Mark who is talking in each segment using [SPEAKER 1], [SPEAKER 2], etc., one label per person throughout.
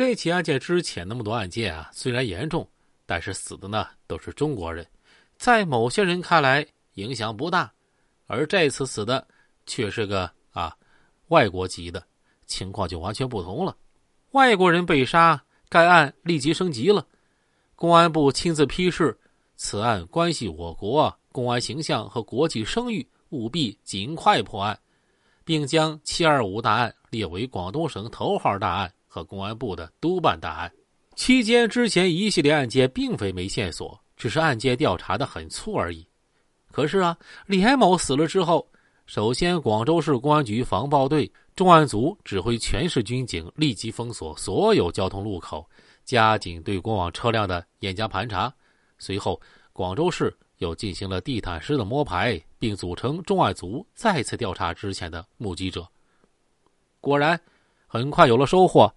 [SPEAKER 1] 这起案件之前那么多案件啊，虽然严重，但是死的呢都是中国人，在某些人看来影响不大，而这次死的却是个啊外国籍的，情况就完全不同了。外国人被杀，该案立即升级了，公安部亲自批示，此案关系我国公安形象和国际声誉，务必尽快破案。并将“七二五”大案列为广东省头号大案和公安部的督办大案。期间，之前一系列案件并非没线索，只是案件调查的很粗而已。可是啊，李某死了之后，首先广州市公安局防暴队重案组指挥全市军警立即封锁所有交通路口，加紧对过往车辆的严加盘查。随后，广州市。又进行了地毯式的摸排，并组成重案组再次调查之前的目击者。果然，很快有了收获。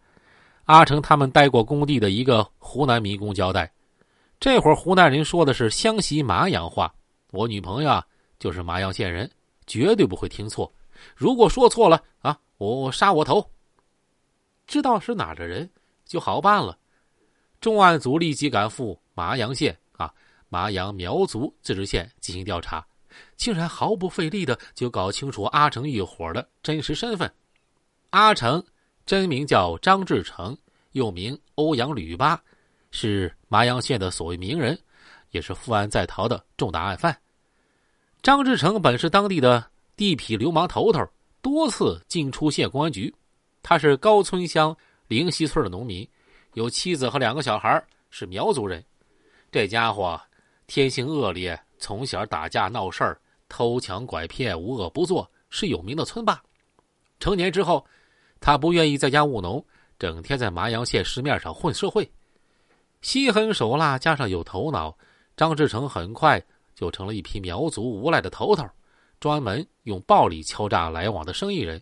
[SPEAKER 1] 阿成他们待过工地的一个湖南民工交代，这会儿湖南人说的是湘西麻阳话。我女朋友啊，就是麻阳县人，绝对不会听错。如果说错了啊，我杀我头。知道是哪的人就好办了。重案组立即赶赴麻阳县啊。麻阳苗族自治县进行调查，竟然毫不费力的就搞清楚阿成一伙的真实身份。阿成真名叫张志成，又名欧阳吕八，是麻阳县的所谓名人，也是负案在逃的重大案犯。张志成本是当地的地痞流氓头头，多次进出县公安局。他是高村乡灵溪村的农民，有妻子和两个小孩，是苗族人。这家伙。天性恶劣，从小打架闹事儿、偷抢拐骗，无恶不作，是有名的村霸。成年之后，他不愿意在家务农，整天在麻阳县市面上混社会，心狠手辣，加上有头脑，张志成很快就成了一批苗族无赖的头头，专门用暴力敲诈来往的生意人，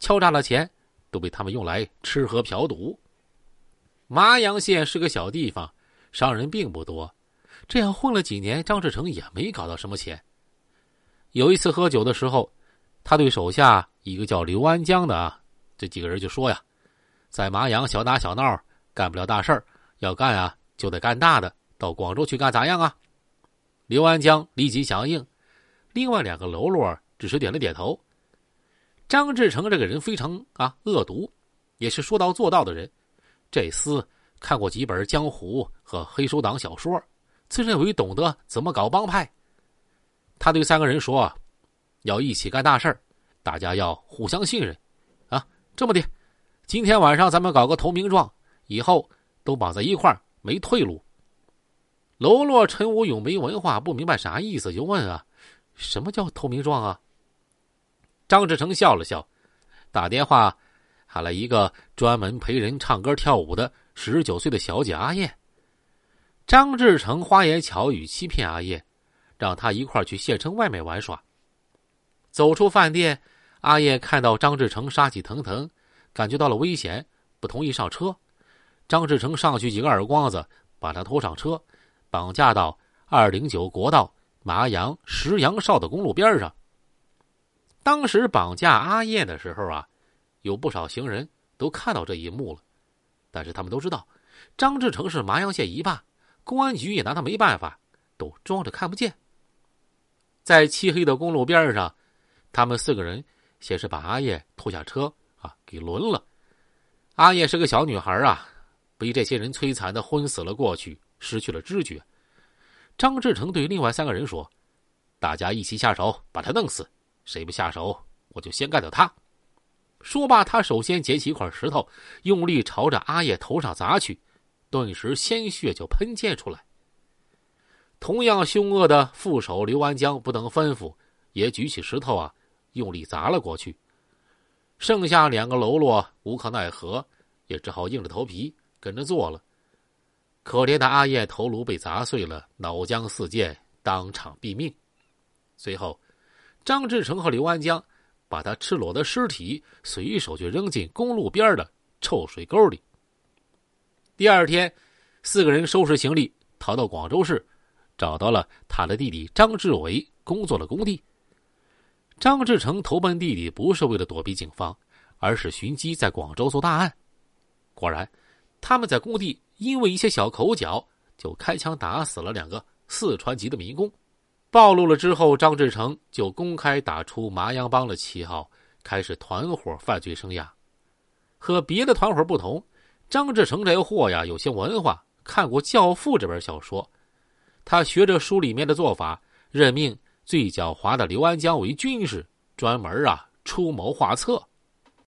[SPEAKER 1] 敲诈了钱都被他们用来吃喝嫖赌。麻阳县是个小地方，商人并不多。这样混了几年，张志成也没搞到什么钱。有一次喝酒的时候，他对手下一个叫刘安江的啊，这几个人就说呀：“在麻阳小打小闹干不了大事儿，要干啊就得干大的，到广州去干咋样啊？”刘安江立即响应，另外两个喽啰只是点了点头。张志成这个人非常啊恶毒，也是说到做到的人。这厮看过几本江湖和黑手党小说。自认为懂得怎么搞帮派，他对三个人说：“要一起干大事大家要互相信任，这么的，今天晚上咱们搞个投名状，以后都绑在一块儿，没退路。”喽啰陈武勇没文化，不明白啥意思，就问：“啊，什么叫投名状啊？”张志成笑了笑，打电话喊了一个专门陪人唱歌跳舞的十九岁的小姐阿燕。张志成花言巧语欺骗阿燕，让她一块去县城外面玩耍。走出饭店，阿叶看到张志成杀气腾腾，感觉到了危险，不同意上车。张志成上去几个耳光子，把他拖上车，绑架到二零九国道麻阳石阳哨的公路边上。当时绑架阿叶的时候啊，有不少行人都看到这一幕了，但是他们都知道，张志成是麻阳县一霸。公安局也拿他没办法，都装着看不见。在漆黑的公路边上，他们四个人先是把阿叶拖下车啊，给轮了。阿叶是个小女孩啊，被这些人摧残的昏死了过去，失去了知觉。张志成对另外三个人说：“大家一起下手，把他弄死。谁不下手，我就先干掉他。”说罢，他首先捡起一块石头，用力朝着阿叶头上砸去。顿时鲜血就喷溅出来。同样凶恶的副手刘安江不等吩咐，也举起石头啊，用力砸了过去。剩下两个喽啰无可奈何，也只好硬着头皮跟着做了。可怜的阿燕头颅被砸碎了，脑浆四溅，当场毙命。随后，张志成和刘安江把他赤裸的尸体随手就扔进公路边的臭水沟里。第二天，四个人收拾行李逃到广州市，找到了他的弟弟张志伟工作的工地。张志成投奔弟弟不是为了躲避警方，而是寻机在广州做大案。果然，他们在工地因为一些小口角，就开枪打死了两个四川籍的民工。暴露了之后，张志成就公开打出麻阳帮的旗号，开始团伙犯罪生涯。和别的团伙不同，张志成这货呀有些文化，看过《教父》这本小说，他学着书里面的做法，任命最狡猾的刘安江为军师，专门啊出谋划策。